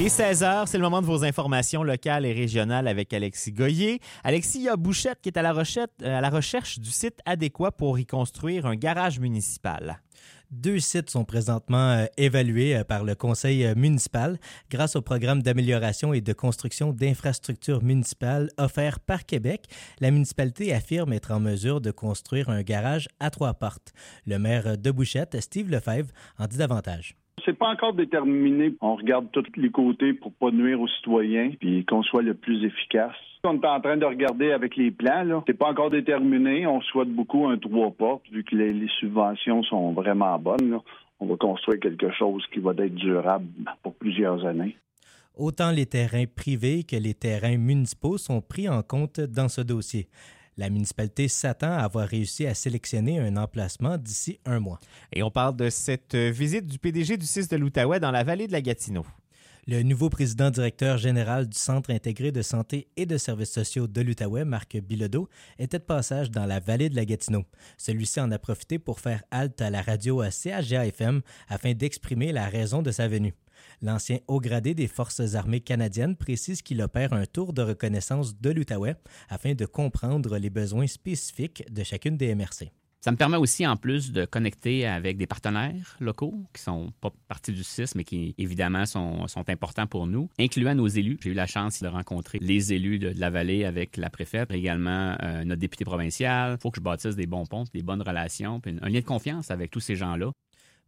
Il est 16h, c'est le moment de vos informations locales et régionales avec Alexis Goyer. Alexis, il y a Bouchette qui est à la, euh, à la recherche du site adéquat pour y construire un garage municipal. Deux sites sont présentement euh, évalués euh, par le conseil municipal grâce au programme d'amélioration et de construction d'infrastructures municipales offert par Québec. La municipalité affirme être en mesure de construire un garage à trois portes. Le maire de Bouchette, Steve Lefebvre, en dit davantage. C'est pas encore déterminé. On regarde tous les côtés pour pas nuire aux citoyens puis qu'on soit le plus efficace. On est en train de regarder avec les plans. C'est pas encore déterminé. On souhaite beaucoup un trois portes vu que les, subventions sont vraiment bonnes. On va construire quelque chose qui va être durable pour plusieurs années. Autant les terrains privés que les terrains municipaux sont pris en compte dans ce dossier. La municipalité s'attend à avoir réussi à sélectionner un emplacement d'ici un mois. Et on parle de cette visite du PDG du 6 de l'Outaouais dans la vallée de la Gatineau. Le nouveau président directeur général du Centre intégré de santé et de services sociaux de l'Outaouais, Marc Bilodeau, était de passage dans la vallée de la Gatineau. Celui-ci en a profité pour faire halte à la radio CHGA-FM afin d'exprimer la raison de sa venue. L'ancien haut gradé des Forces armées canadiennes précise qu'il opère un tour de reconnaissance de l'Outaouais afin de comprendre les besoins spécifiques de chacune des MRC. Ça me permet aussi, en plus, de connecter avec des partenaires locaux qui sont pas partie du CIS, mais qui, évidemment, sont, sont importants pour nous, incluant nos élus. J'ai eu la chance de rencontrer les élus de, la vallée avec la préfète, également euh, notre député provincial. Il faut que je bâtisse des bons ponts, des bonnes relations, puis un lien de confiance avec tous ces gens-là.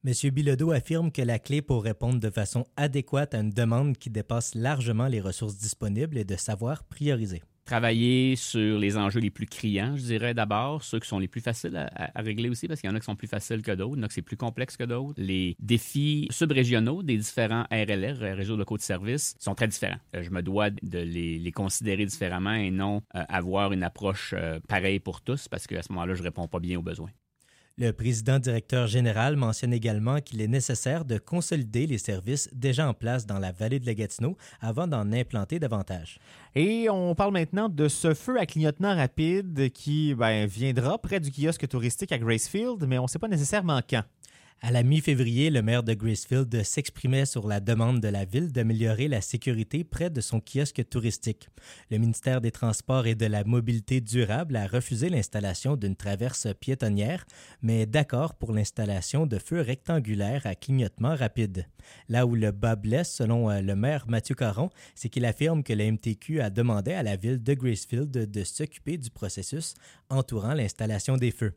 M. Bilodeau affirme que la clé pour répondre de façon adéquate à une demande qui dépasse largement les ressources disponibles est de savoir prioriser. Travailler sur les enjeux les plus criants, je dirais d'abord, ceux qui sont les plus faciles à, régler aussi, parce qu'il y en a qui sont plus faciles que d'autres, il y en a qui c'est plus complexe que d'autres. Les défis subrégionaux des différents RLR, réseaux locaux de services, sont très différents. Euh, je me dois de les, considérer différemment et non euh, avoir une approche euh, pareille pour tous, parce qu'à ce moment-là, je réponds pas bien aux besoins. Le président directeur général mentionne également qu'il est nécessaire de consolider les services déjà en place dans la vallée de la Gatineau avant d'en implanter davantage. Et on parle maintenant de ce feu à clignotement rapide qui ben, viendra près du kiosque touristique à Gracefield, mais on ne sait pas nécessairement quand. À la mi-février, le maire de Gracefield s'exprimait sur la demande de la ville d'améliorer la sécurité près de son kiosque touristique. Le ministère des Transports et de la Mobilité durable a refusé l'installation d'une traverse piétonnière, mais d'accord pour l'installation de feux rectangulaires à clignotement rapide. Là où le bas blesse, selon euh, le maire Mathieu Caron, c'est qu'il affirme que la MTQ a demandé à la ville de Gracefield de s'occuper du processus entourant l'installation des feux.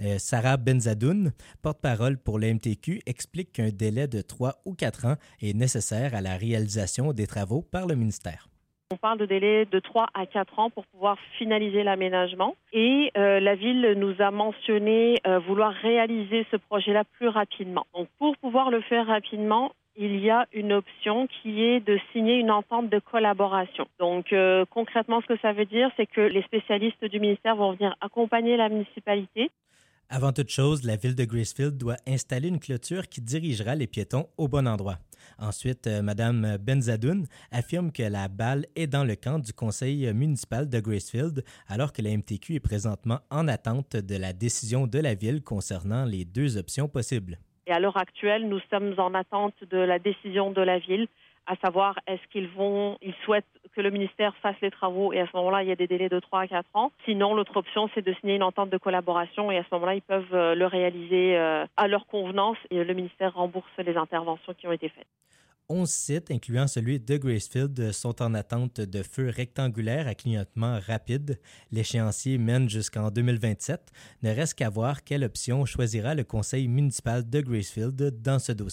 Euh, Sarah Benzadoun, porte-parole pour l'MTQ, explique qu'un délai de 3 ou 4 ans est nécessaire à la réalisation des travaux par le ministère. On parle de délai de 3 à 4 ans pour pouvoir finaliser l'aménagement et euh, la ville nous a mentionné euh, vouloir réaliser ce projet-là plus rapidement. Donc pour pouvoir le faire rapidement, il y a une option qui est de signer une entente de collaboration. Donc concrètement, ce que ça veut dire, c'est que les spécialistes du ministère vont venir accompagner la municipalité avant toute chose, la ville de Gracefield doit installer une clôture qui dirigera les piétons au bon endroit. Ensuite, euh, Mme Benzadoun affirme que la balle est dans le camp du conseil municipal de Gracefield, alors que la MTQ est présentement en attente de la décision de la ville concernant les deux options possibles. À l'heure actuelle, nous sommes en attente de la décision de la ville à savoir est-ce qu'ils vont, ils souhaitent que le ministère fasse les travaux et à ce moment-là, il y a des délais de 3 à 4 ans. Sinon, l'autre option, c'est de signer une entente de collaboration et à ce moment-là, ils peuvent euh, le réaliser euh, à leur convenance et le ministère rembourse les interventions qui ont été faites. 11 sites, incluant celui de Gracefield, sont en attente de feux rectangulaires à clignotement rapide. L'échéancier mène jusqu'en 2027. Ne reste qu'à voir quelle option choisira le conseil municipal de Gracefield dans ce dossier.